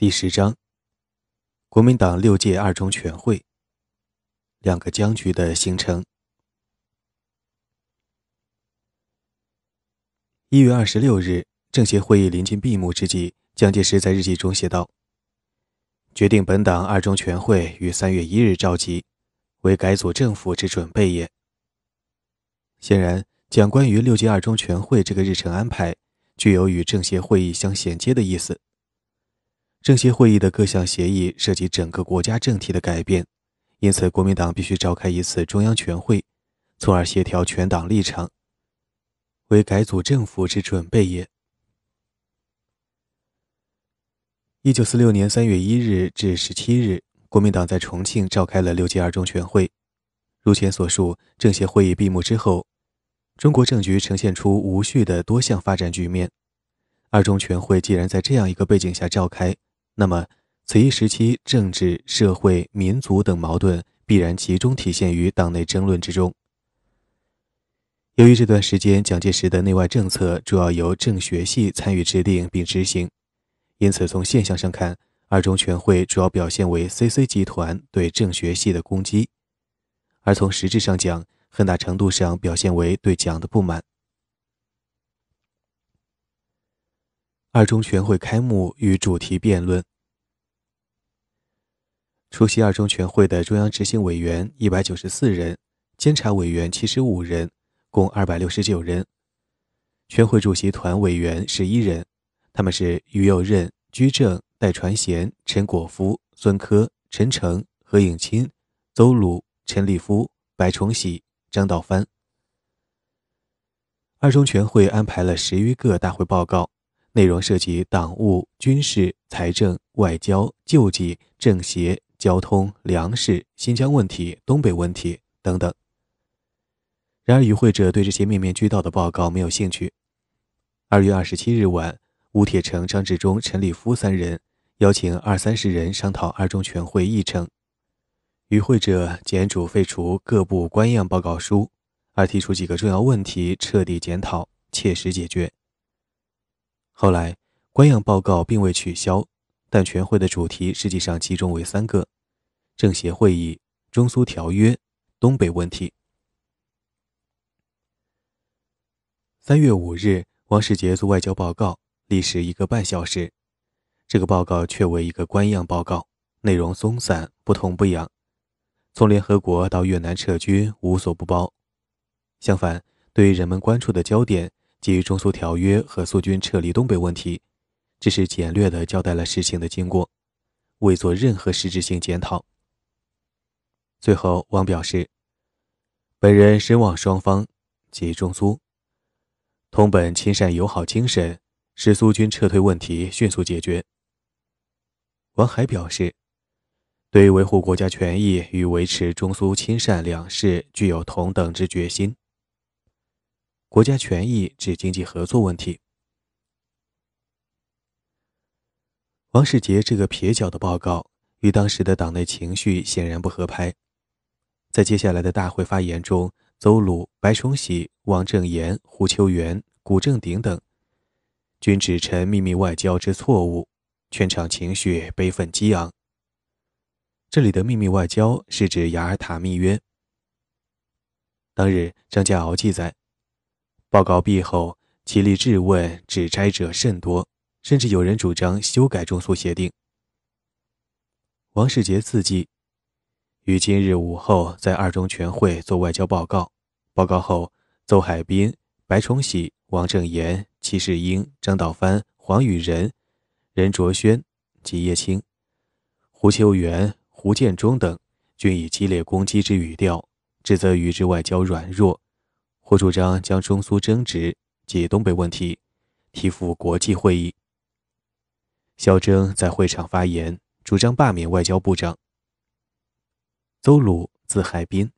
第十章，国民党六届二中全会，两个僵局的形成。一月二十六日，政协会议临近闭幕之际，蒋介石在日记中写道：“决定本党二中全会于三月一日召集，为改组政府之准备也。”显然，讲关于六届二中全会这个日程安排，具有与政协会议相衔接的意思。政协会议的各项协议涉及整个国家政体的改变，因此国民党必须召开一次中央全会，从而协调全党立场，为改组政府之准备也。一九四六年三月一日至十七日，国民党在重庆召开了六届二中全会。如前所述，政协会议闭幕之后，中国政局呈现出无序的多项发展局面。二中全会既然在这样一个背景下召开，那么，此一时期政治、社会、民族等矛盾必然集中体现于党内争论之中。由于这段时间蒋介石的内外政策主要由政学系参与制定并执行，因此从现象上看，二中全会主要表现为 CC 集团对政学系的攻击；而从实质上讲，很大程度上表现为对蒋的不满。二中全会开幕与主题辩论。出席二中全会的中央执行委员一百九十四人，监察委员七十五人，共二百六十九人。全会主席团委员十一人，他们是于右任、居正、戴传贤、陈果夫、孙科、陈诚、何应钦、邹鲁、陈立夫、白崇禧、张道藩。二中全会安排了十余个大会报告。内容涉及党务、军事、财政、外交、救济、政协、交通、粮食、新疆问题、东北问题等等。然而，与会者对这些面面俱到的报告没有兴趣。二月二十七日晚，吴铁城、张治中、陈立夫三人邀请二三十人商讨二中全会议程。与会者简主废除各部官样报告书，而提出几个重要问题，彻底检讨，切实解决。后来，官样报告并未取消，但全会的主题实际上集中为三个：政协会议、中苏条约、东北问题。三月五日，王世杰做外交报告，历时一个半小时。这个报告却为一个官样报告，内容松散，不痛不痒。从联合国到越南撤军，无所不包。相反，对于人们关注的焦点。基于中苏条约和苏军撤离东北问题，只是简略地交代了事情的经过，未做任何实质性检讨。最后，王表示：“本人深望双方及中苏同本亲善友好精神，使苏军撤退问题迅速解决。”王海表示：“对维护国家权益与维持中苏亲善两事具有同等之决心。”国家权益指经济合作问题。王世杰这个撇脚的报告与当时的党内情绪显然不合拍。在接下来的大会发言中，邹鲁、白崇禧、王正言、胡秋原、古正鼎等均指陈秘密外交之错误，全场情绪悲愤激昂。这里的秘密外交是指雅尔塔密约。当日，张家敖记载。报告毕后，起立质问、指摘者甚多，甚至有人主张修改中苏协定。王世杰自记，于今日午后在二中全会做外交报告。报告后，邹海滨、白崇禧、王正言、戚世英、张道藩、黄宇仁、任卓轩及叶青、胡秋原、胡建中等，均以激烈攻击之语调，指责于之外交软弱。或主张将中苏争执及东北问题提赴国际会议。肖铮在会场发言，主张罢免外交部长。邹鲁，字海滨。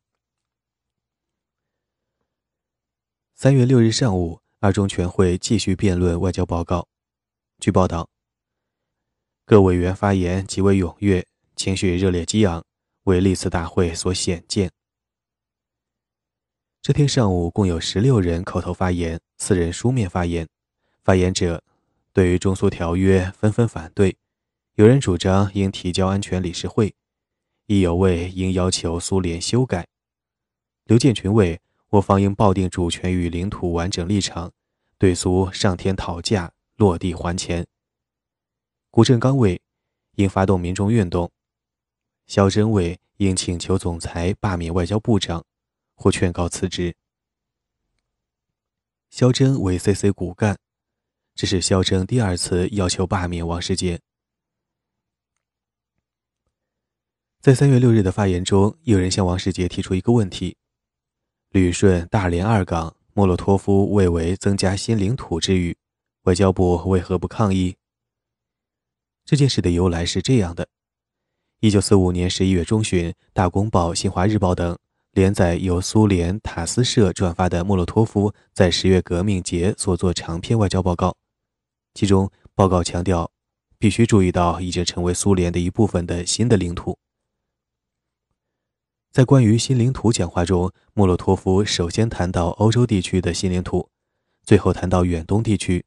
三月六日上午，二中全会继续辩论外交报告。据报道，各委员发言极为踊跃，情绪热烈激昂，为历次大会所显见。这天上午，共有十六人口头发言，四人书面发言。发言者对于中苏条约纷纷反对，有人主张应提交安全理事会，亦有为应要求苏联修改。刘建群谓我方应抱定主权与领土完整立场，对苏上天讨价，落地还钱。古振刚谓应发动民众运动。肖珍谓应请求总裁罢免外交部长，或劝告辞职。肖珍为 CC 骨干，这是肖珍第二次要求罢免王世杰。在三月六日的发言中，有人向王世杰提出一个问题：旅顺、大连二港，莫洛托夫未为增加新领土之语，外交部为何不抗议？这件事的由来是这样的：一九四五年十一月中旬，《大公报》《新华日报》等连载由苏联塔斯社转发的莫洛托夫在十月革命节所作长篇外交报告，其中报告强调，必须注意到已经成为苏联的一部分的新的领土。在关于新领土讲话中，莫洛托夫首先谈到欧洲地区的新领土，最后谈到远东地区。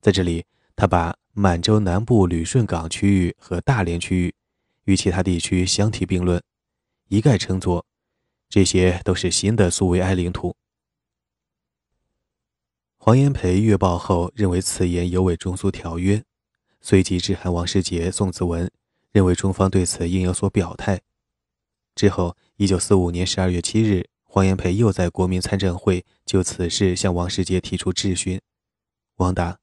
在这里，他把满洲南部旅顺港区域和大连区域与其他地区相提并论，一概称作这些都是新的苏维埃领土。黄炎培阅报后认为此言有违中苏条约，随即致函王世杰宋子文，认为中方对此应有所表态。之后，一九四五年十二月七日，黄炎培又在国民参政会就此事向王世杰提出质询。王答：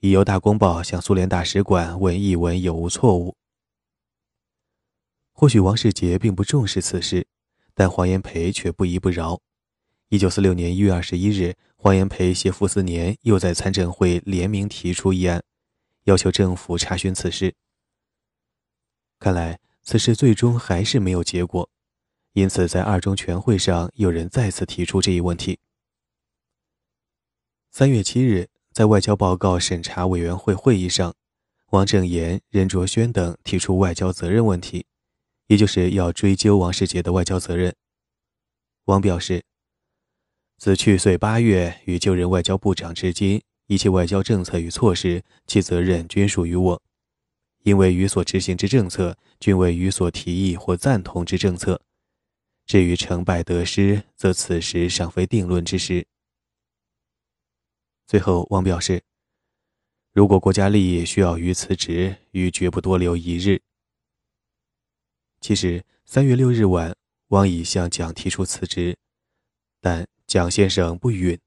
已由大公报向苏联大使馆问译文有无错误。或许王世杰并不重视此事，但黄炎培却不依不饶。一九四六年一月二十一日，黄炎培携傅斯年又在参政会联名提出议案，要求政府查询此事。看来。此事最终还是没有结果，因此在二中全会上，有人再次提出这一问题。三月七日，在外交报告审查委员会会议上，王正言、任卓轩等提出外交责任问题，也就是要追究王世杰的外交责任。王表示：“自去岁八月与就任外交部长至今，一切外交政策与措施，其责任均属于我。”因为与所执行之政策均为与所提议或赞同之政策，至于成败得失，则此时尚非定论之时。最后，王表示，如果国家利益需要于辞职，于绝不多留一日。其实，三月六日晚，王已向蒋提出辞职，但蒋先生不允。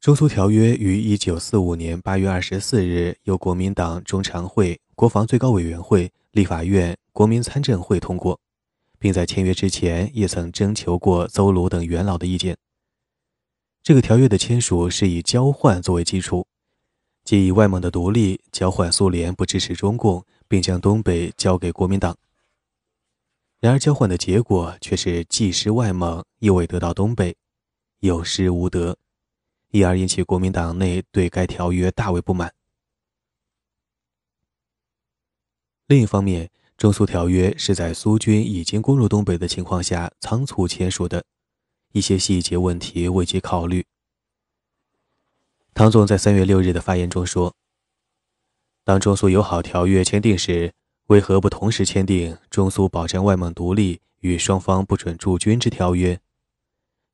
中苏条约于一九四五年八月二十四日由国民党中常会、国防最高委员会、立法院、国民参政会通过，并在签约之前也曾征求过邹鲁等元老的意见。这个条约的签署是以交换作为基础，即以外蒙的独立交换苏联不支持中共，并将东北交给国民党。然而，交换的结果却是既失外蒙，又未得到东北，有失无得。因而引起国民党内对该条约大为不满。另一方面，中苏条约是在苏军已经攻入东北的情况下仓促签署的，一些细节问题未及考虑。唐总在三月六日的发言中说：“当中苏友好条约签订时，为何不同时签订中苏保障外蒙独立与双方不准驻军之条约？”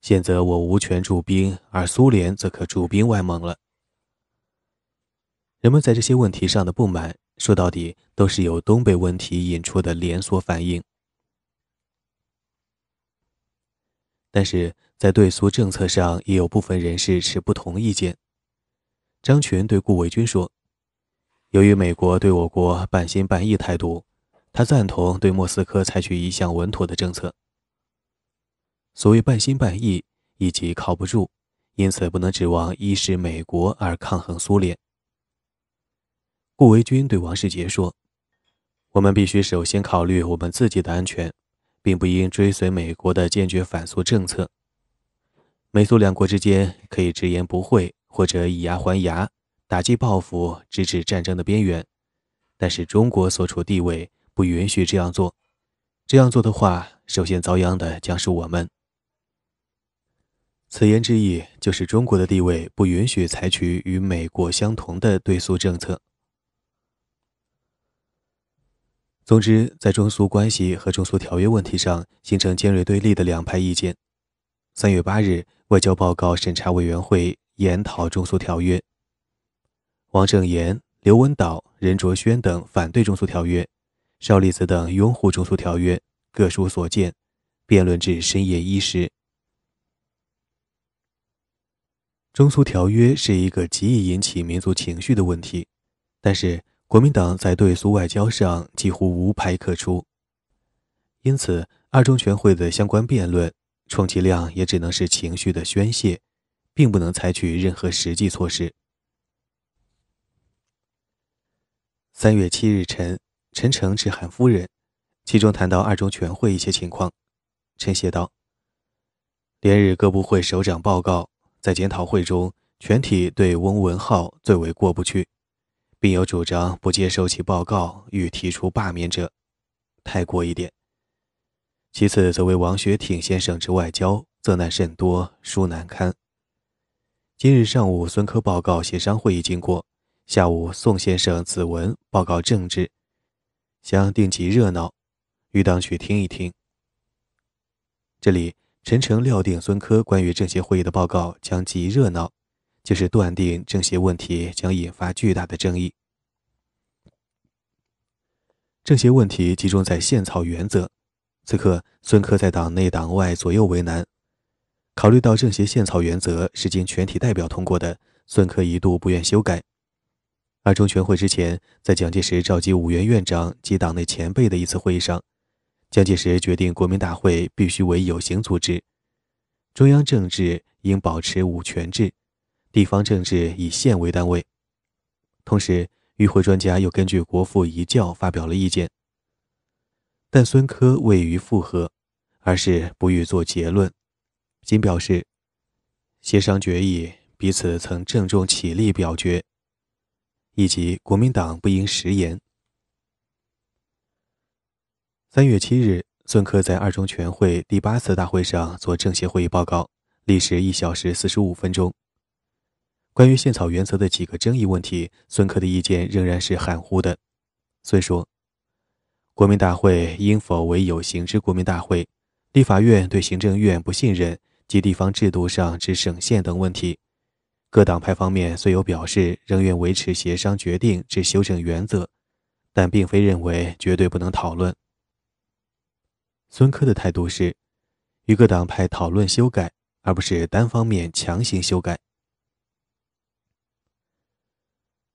现则我无权驻兵，而苏联则可驻兵外蒙了。人们在这些问题上的不满，说到底都是由东北问题引出的连锁反应。但是在对苏政策上，也有部分人士持不同意见。张群对顾维钧说：“由于美国对我国半心半意态度，他赞同对莫斯科采取一项稳妥的政策。”所谓半心半意，以及靠不住，因此不能指望依恃美国而抗衡苏联。顾维钧对王世杰说：“我们必须首先考虑我们自己的安全，并不应追随美国的坚决反苏政策。美苏两国之间可以直言不讳，或者以牙还牙，打击报复，直至战争的边缘。但是中国所处地位不允许这样做。这样做的话，首先遭殃的将是我们。”此言之意就是中国的地位不允许采取与美国相同的对苏政策。总之，在中苏关系和中苏条约问题上形成尖锐对立的两派意见。三月八日，外交报告审查委员会研讨中苏条约。王正言、刘文岛、任卓轩等反对中苏条约，邵力子等拥护中苏条约，各抒所见，辩论至深夜一时。中苏条约是一个极易引起民族情绪的问题，但是。国民党在对苏外交上几乎无牌可出，因此二中全会的相关辩论，充其量也只能是情绪的宣泄，并不能采取任何实际措施。三月七日晨，陈诚致函夫人，其中谈到二中全会一些情况。陈写道：“连日各部会首长报告，在检讨会中，全体对翁文浩最为过不去。”并有主张不接受其报告与提出罢免者，太过一点。其次，则为王学挺先生之外交，责难甚多，书难堪。今日上午孙科报告协商会议经过，下午宋先生子文报告政治，想定极热闹，欲当去听一听。这里陈诚料定孙科关于政协会议的报告将极热闹。就是断定政协问题将引发巨大的争议。政协问题集中在宪草原则，此刻孙科在党内党外左右为难。考虑到政协宪草原则是经全体代表通过的，孙科一度不愿修改。二中全会之前，在蒋介石召集五院院长及党内前辈的一次会议上，蒋介石决定国民大会必须为有形组织，中央政治应保持五权制。地方政治以县为单位，同时与会专家又根据国父遗教发表了意见，但孙科未予附和，而是不予做结论，仅表示协商决议彼此曾郑重起立表决，以及国民党不应食言。三月七日，孙科在二中全会第八次大会上做政协会议报告，历时一小时四十五分钟。关于宪草原则的几个争议问题，孙科的意见仍然是含糊的。孙说：“国民大会应否为有形之国民大会？立法院对行政院不信任及地方制度上之省县等问题，各党派方面虽有表示仍愿维持协商决定之修正原则，但并非认为绝对不能讨论。”孙科的态度是，与各党派讨论修改，而不是单方面强行修改。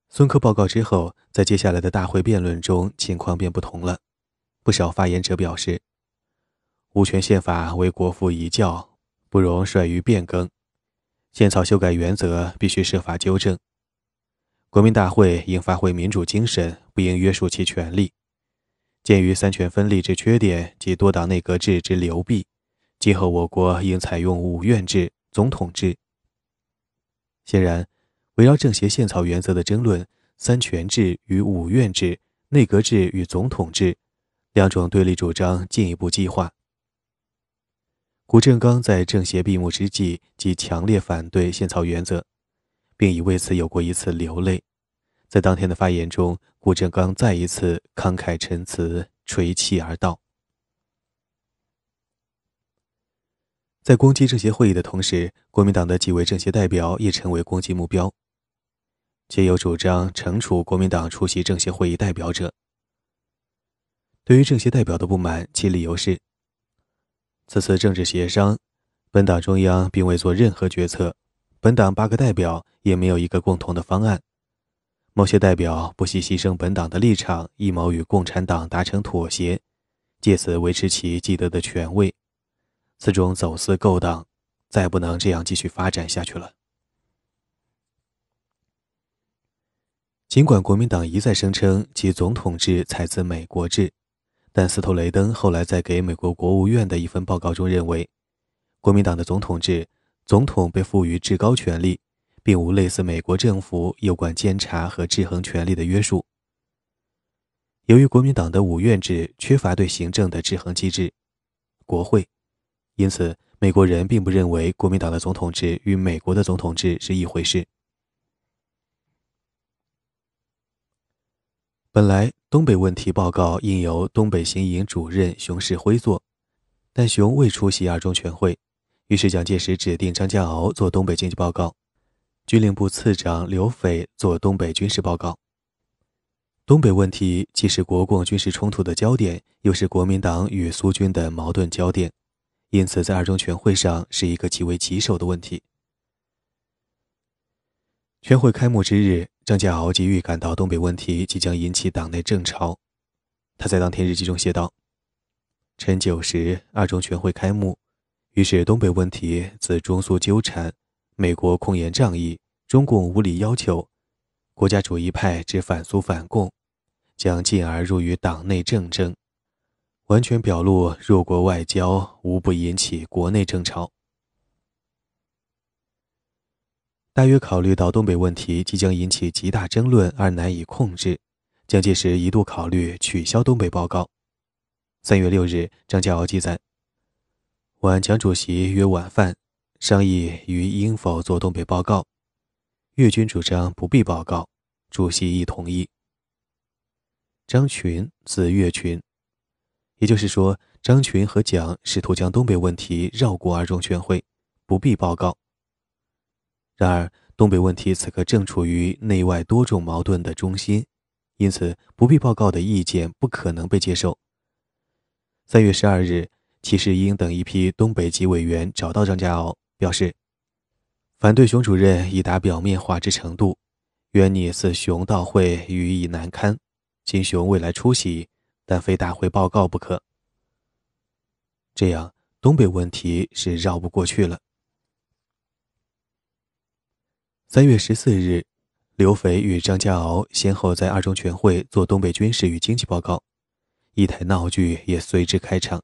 孙科报告之后，在接下来的大会辩论中，情况便不同了。不少发言者表示，五权宪法为国父遗教，不容率于变更。宪草修改原则必须设法纠正。国民大会应发挥民主精神，不应约束其权力。鉴于三权分立之缺点及多党内阁制之流弊，今后我国应采用五院制、总统制。显然。围绕政协宪草原则的争论，三权制与五院制、内阁制与总统制两种对立主张进一步激化。谷正刚在政协闭幕之际即强烈反对宪草原则，并已为此有过一次流泪。在当天的发言中，谷正刚再一次慷慨陈词，垂泣而道。在攻击政协会议的同时，国民党的几位政协代表也成为攻击目标，皆有主张惩处国民党出席政协会议代表者。对于政协代表的不满，其理由是：此次政治协商，本党中央并未做任何决策，本党八个代表也没有一个共同的方案。某些代表不惜牺牲本党的立场，一谋与共产党达成妥协，借此维持其既得的权位。此种走私勾当，再不能这样继续发展下去了。尽管国民党一再声称其总统制采自美国制，但斯托雷登后来在给美国国务院的一份报告中认为，国民党的总统制，总统被赋予至高权力，并无类似美国政府有关监察和制衡权力的约束。由于国民党的五院制缺乏对行政的制衡机制，国会。因此，美国人并不认为国民党的总统制与美国的总统制是一回事。本来东北问题报告应由东北行营主任熊式辉做，但熊未出席二中全会，于是蒋介石指定张家敖做东北经济报告，军令部次长刘斐做东北军事报告。东北问题既是国共军事冲突的焦点，又是国民党与苏军的矛盾焦点，因此在二中全会上是一个极为棘手的问题。全会开幕之日。张家敖即预感到东北问题即将引起党内政潮，他在当天日记中写道：“晨九时，二中全会开幕，于是东北问题自中苏纠缠，美国控言仗义，中共无理要求，国家主义派之反苏反共，将进而入于党内政争，完全表露弱国外交无不引起国内政潮。”大约考虑到东北问题即将引起极大争论而难以控制，蒋介石一度考虑取消东北报告。三月六日，张家敖记载：晚蒋主席约晚饭，商议于应否做东北报告。粤军主张不必报告，主席亦同意。张群，字岳群，也就是说，张群和蒋试图将东北问题绕过二中全会，不必报告。然而，东北问题此刻正处于内外多种矛盾的中心，因此不必报告的意见不可能被接受。三月十二日，齐世英等一批东北籍委员找到张家敖，表示反对熊主任已达表面化之程度，愿拟似熊到会予以难堪。今熊未来出席，但非大会报告不可。这样，东北问题是绕不过去了。三月十四日，刘斐与张家敖先后在二中全会做东北军事与经济报告，一台闹剧也随之开场。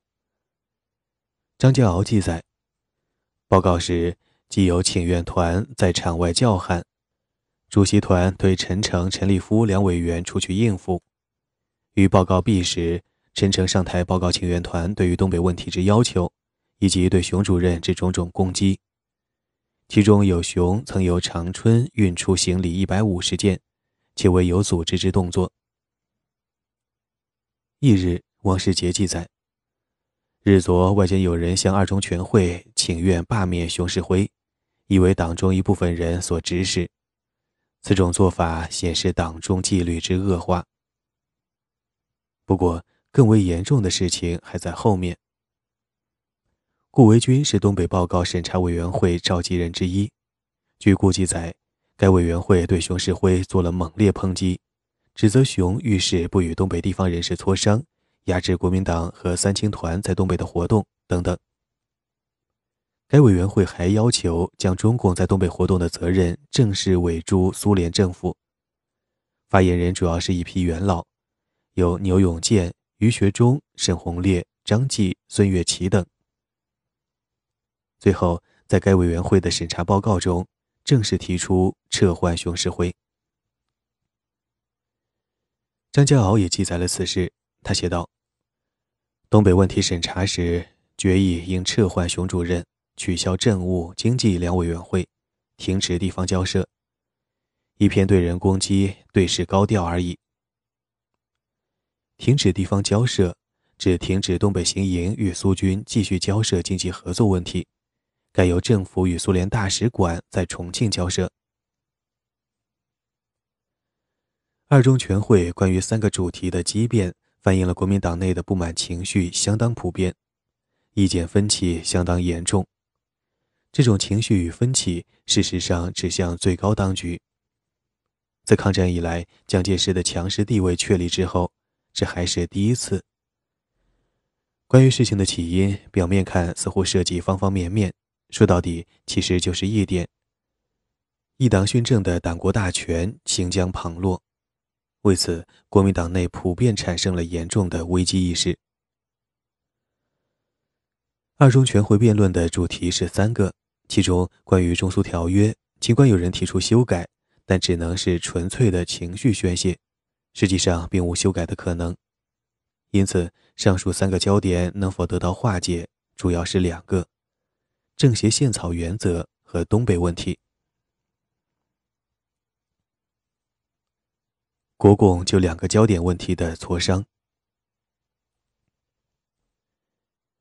张家敖记载，报告时既有请愿团在场外叫喊，主席团对陈诚、陈立夫两委员出去应付。于报告毕时，陈诚上台报告请愿团对于东北问题之要求，以及对熊主任之种种攻击。其中有熊曾由长春运出行李一百五十件，且为有组织之动作。翌日，王世杰记载：日昨外间有人向二中全会请愿罢免熊式辉，以为党中一部分人所指使。此种做法显示党中纪律之恶化。不过，更为严重的事情还在后面。顾维钧是东北报告审查委员会召集人之一。据顾记载，该委员会对熊式辉做了猛烈抨击，指责熊遇事不与东北地方人士磋商，压制国民党和三青团在东北的活动等等。该委员会还要求将中共在东北活动的责任正式委诸苏联政府。发言人主要是一批元老，有牛永健、于学忠、沈鸿烈、张继、孙岳祺等。最后，在该委员会的审查报告中，正式提出撤换熊式辉。张家敖也记载了此事，他写道：“东北问题审查时，决议应撤换熊主任，取消政务、经济两委员会，停止地方交涉。一篇对人攻击、对事高调而已。停止地方交涉，指停止东北行营与苏军继续交涉经济合作问题。”该由政府与苏联大使馆在重庆交涉。二中全会关于三个主题的激辩，反映了国民党内的不满情绪相当普遍，意见分歧相当严重。这种情绪与分歧，事实上指向最高当局。自抗战以来，蒋介石的强势地位确立之后，这还是第一次。关于事情的起因，表面看似乎涉及方方面面。说到底，其实就是一点：一党训政的党国大权行将旁落。为此，国民党内普遍产生了严重的危机意识。二中全会辩论的主题是三个，其中关于中苏条约，尽管有人提出修改，但只能是纯粹的情绪宣泄，实际上并无修改的可能。因此，上述三个焦点能否得到化解，主要是两个。政协宪草原则和东北问题。国共就两个焦点问题的磋商。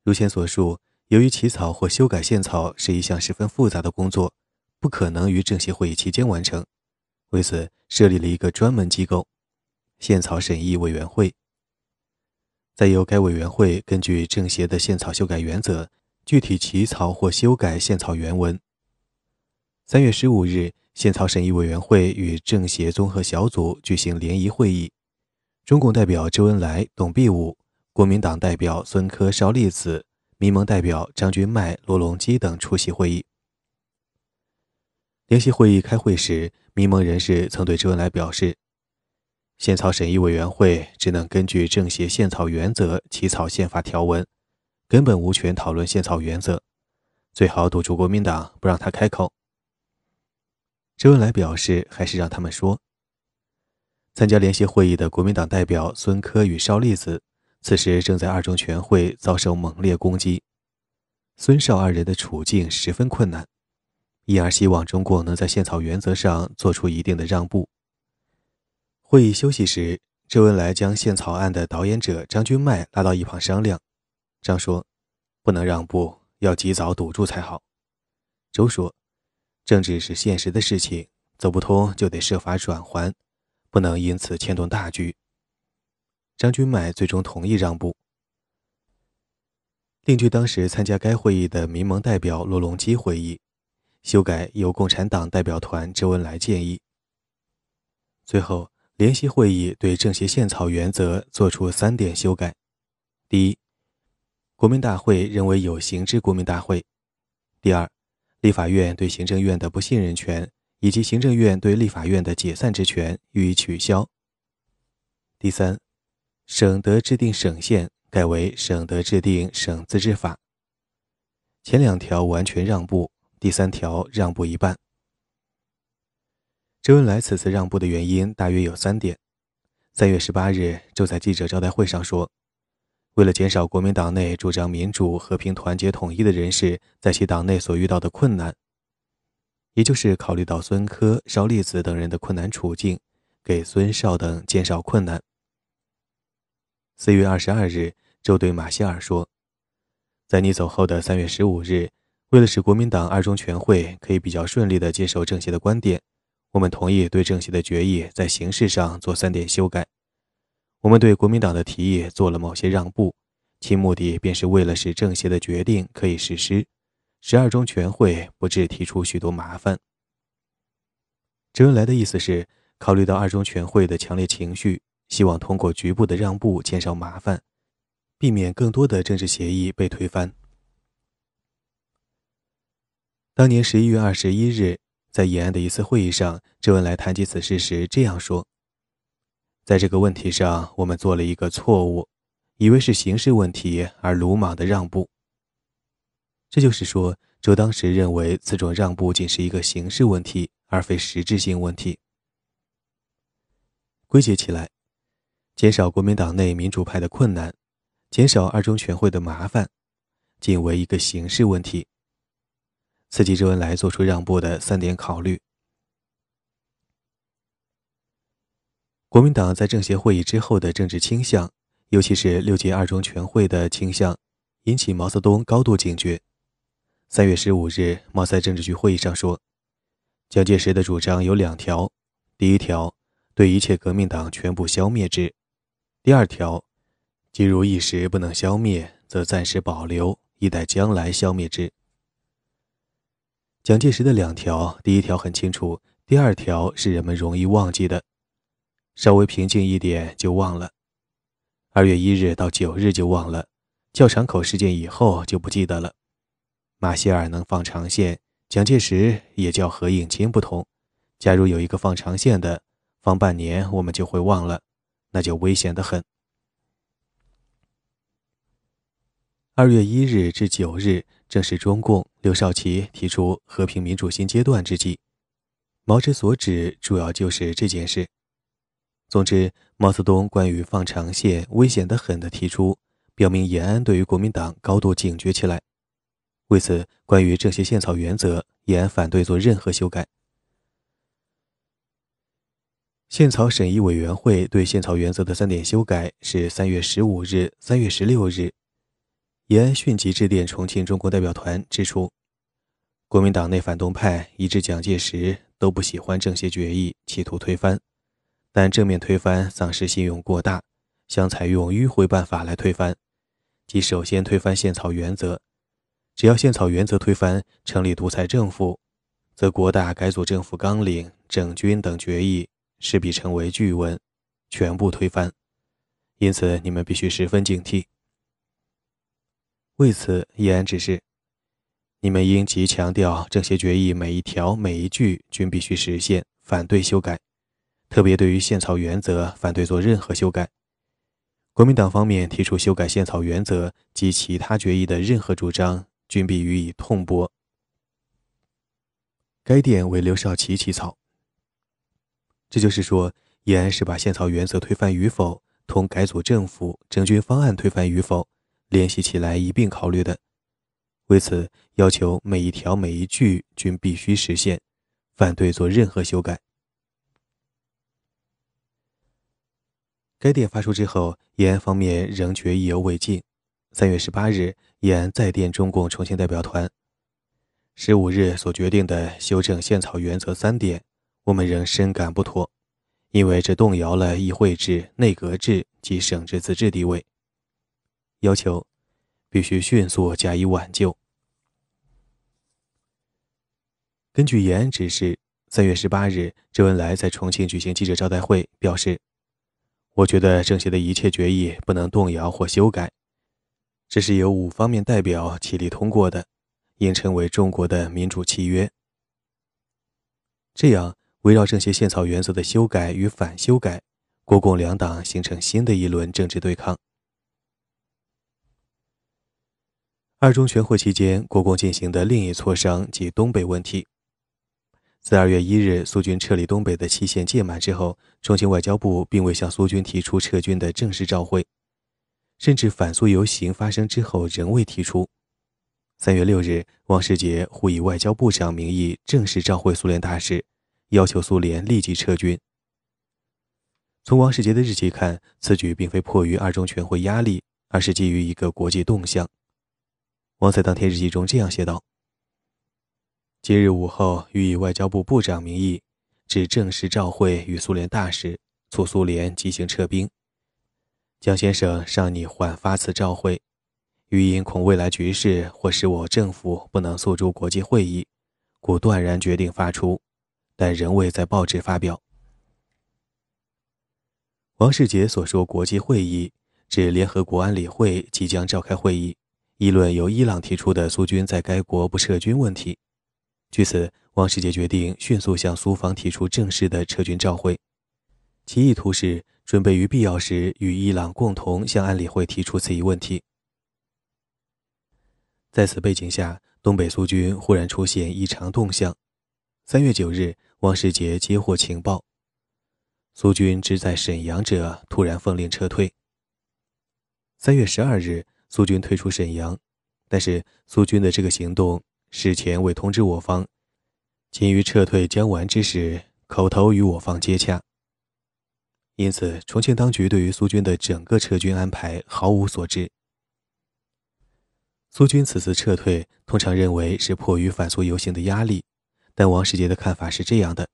如前所述，由于起草或修改宪草是一项十分复杂的工作，不可能于政协会议期间完成，为此设立了一个专门机构——宪草审议委员会。再由该委员会根据政协的宪草修改原则，具体起草或修改宪草原文。三月十五日。宪草审议委员会与政协综合小组举行联谊会议，中共代表周恩来、董必武，国民党代表孙科、邵力子，民盟代表张君迈、罗隆基等出席会议。联席会议开会时，民盟人士曾对周恩来表示，宪草审议委员会只能根据政协宪草原则起草宪法条文，根本无权讨论宪草原则，最好堵住国民党，不让他开口。周恩来表示，还是让他们说。参加联席会议的国民党代表孙科与邵力子，此时正在二中全会遭受猛烈攻击。孙邵二人的处境十分困难，因而希望中共能在宪草原则上做出一定的让步。会议休息时，周恩来将宪草案的导演者张君迈拉到一旁商量。张说：“不能让步，要及早堵住才好。”周说。政治是现实的事情，走不通就得设法转还，不能因此牵动大局。张君迈最终同意让步。另据当时参加该会议的民盟代表罗隆基回忆，修改由共产党代表团周恩来建议。最后，联席会议对政协宪草原则作出三点修改：第一，国民大会认为有形之国民大会；第二，立法院对行政院的不信任权，以及行政院对立法院的解散之权予以取消。第三，省得制定省宪，改为省得制定省自治法。前两条完全让步，第三条让步一半。周恩来此次让步的原因大约有三点。三月十八日，就在记者招待会上说。为了减少国民党内主张民主、和平、团结、统一的人士在其党内所遇到的困难，也就是考虑到孙科、邵力子等人的困难处境，给孙邵等减少困难。四月二十二日，周对马歇尔说：“在你走后的三月十五日，为了使国民党二中全会可以比较顺利地接受政协的观点，我们同意对政协的决议在形式上做三点修改。”我们对国民党的提议做了某些让步，其目的便是为了使政协的决定可以实施，十二中全会不致提出许多麻烦。周恩来的意思是，考虑到二中全会的强烈情绪，希望通过局部的让步减少麻烦，避免更多的政治协议被推翻。当年十一月二十一日，在延安的一次会议上，周恩来谈及此事时这样说。在这个问题上，我们做了一个错误，以为是形式问题而鲁莽的让步。这就是说，周当时认为此种让步仅是一个形式问题，而非实质性问题。归结起来，减少国民党内民主派的困难，减少二中全会的麻烦，仅为一个形式问题。刺激周恩来做出让步的三点考虑。国民党在政协会议之后的政治倾向，尤其是六届二中全会的倾向，引起毛泽东高度警觉。三月十五日，毛在政治局会议上说：“蒋介石的主张有两条，第一条，对一切革命党全部消灭之；第二条，既如一时不能消灭，则暂时保留，以待将来消灭之。”蒋介石的两条，第一条很清楚，第二条是人们容易忘记的。稍微平静一点就忘了，二月一日到九日就忘了，教场口事件以后就不记得了。马歇尔能放长线，蒋介石也叫何应钦不同。假如有一个放长线的，放半年我们就会忘了，那就危险的很。二月一日至九日正是中共刘少奇提出和平民主新阶段之际，毛之所指主要就是这件事。总之，毛泽东关于放长线、危险的很的提出，表明延安对于国民党高度警觉起来。为此，关于这些宪草原则，延安反对做任何修改。宪草审议委员会对宪草原则的三点修改是三月十五日、三月十六日。延安迅即致电重庆中国代表团，指出，国民党内反动派以至蒋介石都不喜欢政协决议，企图推翻，但正面推翻丧失信用过大，想采用迂回办法来推翻，即首先推翻宪草原则。只要宪草原则推翻，成立独裁政府，则国大改组政府纲领、整军等决议势必成为巨文，全部推翻。因此，你们必须十分警惕。为此，延安指示，你们应急强调政协决议每一条每一句均必须实现，反对修改。特别对于宪草原则，反对做任何修改。国民党方面提出修改宪草原则及其他决议的任何主张，均必予以痛驳。该点为刘少奇起草。这就是说，延安是把宪草原则推翻与否，同改组政府、整军方案推翻与否。联系起来一并考虑的，为此要求每一条每一句均必须实现，反对做任何修改。该电发出之后，延安方面仍觉意犹未尽。三月十八日，延安再电中共重庆代表团，十五日所决定的修正宪草原则三点，我们仍深感不妥，因为这动摇了议会制、内阁制及省制自治地位。要求必须迅速加以挽救。根据延安指示，三月十八日，周恩来在重庆举行记者招待会，表示：“我觉得政协的一切决议不能动摇或修改，这是由五方面代表起立通过的，应称为中国的民主契约。”这样，围绕政协宪草原则的修改与反修改，国共两党形成新的一轮政治对抗。二中全会期间，国共进行的另一磋商即东北问题。自二月一日苏军撤离东北的期限届满之后，重庆外交部并未向苏军提出撤军的正式照会，甚至反苏游行发生之后仍未提出。三月六日，王世杰呼以外交部长名义正式召会苏联大使，要求苏联立即撤军。从王世杰的日记看，此举并非迫于二中全会压力，而是基于一个国际动向。王在当天日记中这样写道：“今日午后，欲以外交部部长名义，致正式召会与苏联大使，促苏联即行撤兵。蒋先生尚拟缓发此召会，余因恐未来局势或使我政府不能诉诸国际会议，故断然决定发出，但仍未在报纸发表。”王世杰所说国际会议，指联合国安理会即将召开会议。议论由伊朗提出的苏军在该国不撤军问题。据此，王世杰决定迅速向苏方提出正式的撤军召会，其意图是准备于必要时与伊朗共同向安理会提出此一问题。在此背景下，东北苏军忽然出现异常动向。三月九日，王世杰接获情报，苏军之在沈阳者突然奉令撤退。三月十二日。苏军退出沈阳，但是苏军的这个行动事前未通知我方，仅于撤退将完之时口头与我方接洽。因此，重庆当局对于苏军的整个撤军安排毫无所知。苏军此次撤退，通常认为是迫于反苏游行的压力，但王世杰的看法是这样的：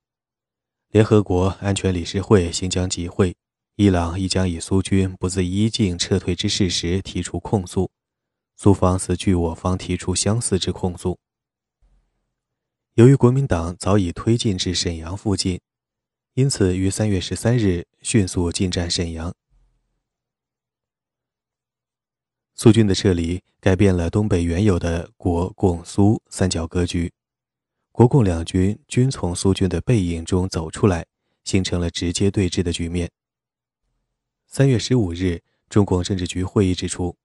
联合国安全理事会新疆集会。伊朗亦将以苏军不自伊境撤退之事实提出控诉，苏方似据我方提出相似之控诉。由于国民党早已推进至沈阳附近，因此于三月十三日迅速进占沈阳。苏军的撤离改变了东北原有的国共苏三角格局，国共两军均从苏军的背影中走出来，形成了直接对峙的局面。三月十五日，中共政治局会议指出，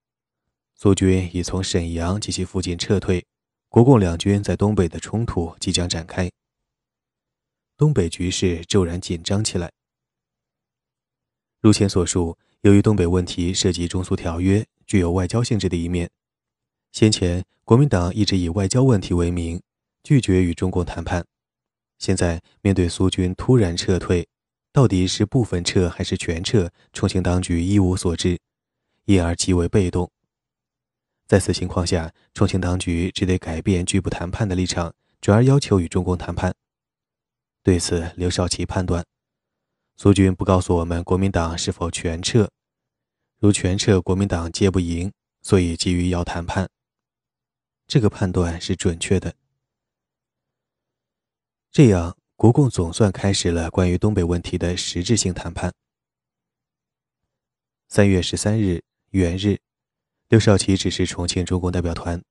苏军已从沈阳及其附近撤退，国共两军在东北的冲突即将展开。东北局势骤然紧张起来。如前所述，由于东北问题涉及中苏条约，具有外交性质的一面，先前国民党一直以外交问题为名，拒绝与中共谈判。现在面对苏军突然撤退，到底是部分撤还是全撤？重庆当局一无所知，因而极为被动。在此情况下，重庆当局只得改变拒不谈判的立场，转而要求与中共谈判。对此，刘少奇判断，苏军不告诉我们国民党是否全撤，如全撤，国民党接不赢，所以急于要谈判。这个判断是准确的。这样，国共总算开始了关于东北问题的实质性谈判。三月十三日，元日，刘少奇只是重庆中共代表团，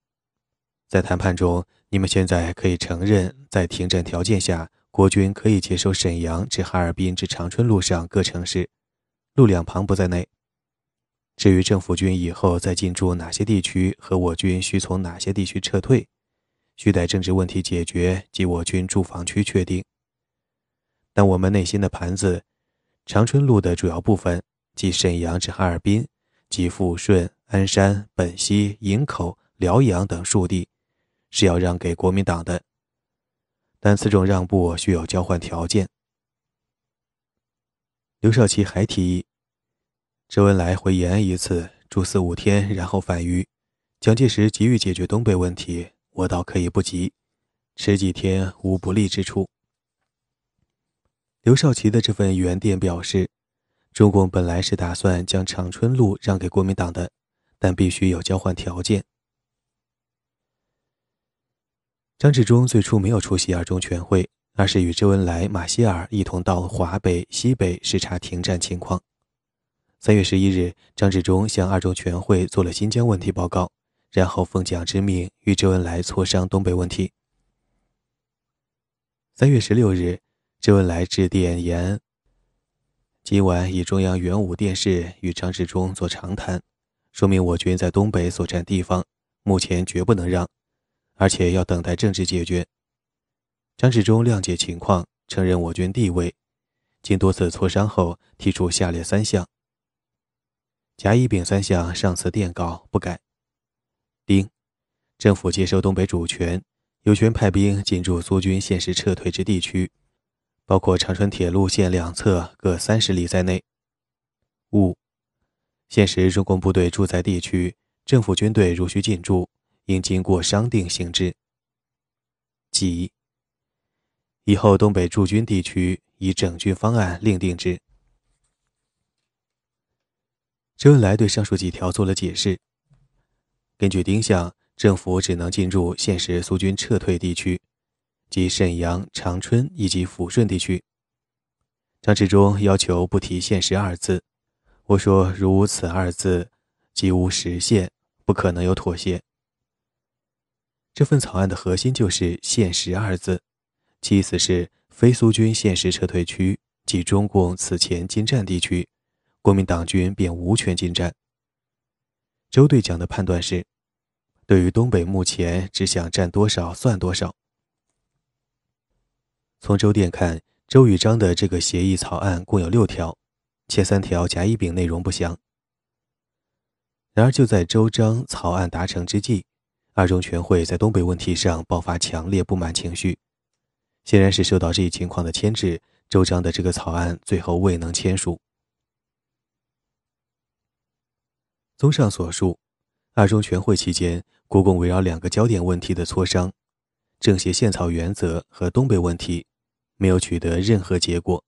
在谈判中，你们现在可以承认，在停战条件下，国军可以接收沈阳至哈尔滨至长春路上各城市，路两旁不在内。至于政府军以后再进驻哪些地区和我军需从哪些地区撤退，需待政治问题解决及我军驻防区确定。但我们内心的盘子，长春路的主要部分即沈阳至哈尔滨及抚顺、鞍山、本溪、营口、辽阳等数地，是要让给国民党的。但此种让步需要交换条件。刘少奇还提议。周恩来回延安一次，住四五天，然后返渝。蒋介石急于解决东北问题，我倒可以不急，迟几天无不利之处。刘少奇的这份原电表示，中共本来是打算将长春路让给国民党的，但必须有交换条件。张治中最初没有出席二中全会，而是与周恩来、马歇尔一同到华北、西北视察停战情况。三月十一日，张治中向二中全会做了新疆问题报告，然后奉蒋之命与周恩来磋商东北问题。三月十六日，周恩来致电延安，今晚以中央元武电视与张治中做长谈，说明我军在东北所占地方，目前绝不能让，而且要等待政治解决。张治中谅解情况，承认我军地位，经多次磋商后，提出下列三项。甲、乙、丙三项上次电稿不改。丁，政府接收东北主权，有权派兵进驻苏军现时撤退之地区，包括长春铁路线两侧各三十里在内。戊，现时中共部队驻在地区，政府军队如需进驻，应经过商定行之。即，以后东北驻军地区以整军方案另定之。周恩来对上述几条做了解释。根据丁项，政府只能进入现时苏军撤退地区，即沈阳、长春以及抚顺地区。张治中要求不提“现实”二字，我说如此二字，即无实现，不可能有妥协。这份草案的核心就是“现实”二字，其意思是非苏军现实撤退区，即中共此前进占地区。国民党军便无权进占。周队长的判断是，对于东北目前只想占多少算多少。从周电看，周与章的这个协议草案共有六条，前三条甲乙丙内容不详。然而就在周章草案达成之际，二中全会在东北问题上爆发强烈不满情绪，显然是受到这一情况的牵制，周章的这个草案最后未能签署。综上所述，二中全会期间，国共围绕两个焦点问题的磋商——政协宪草原则和东北问题，没有取得任何结果。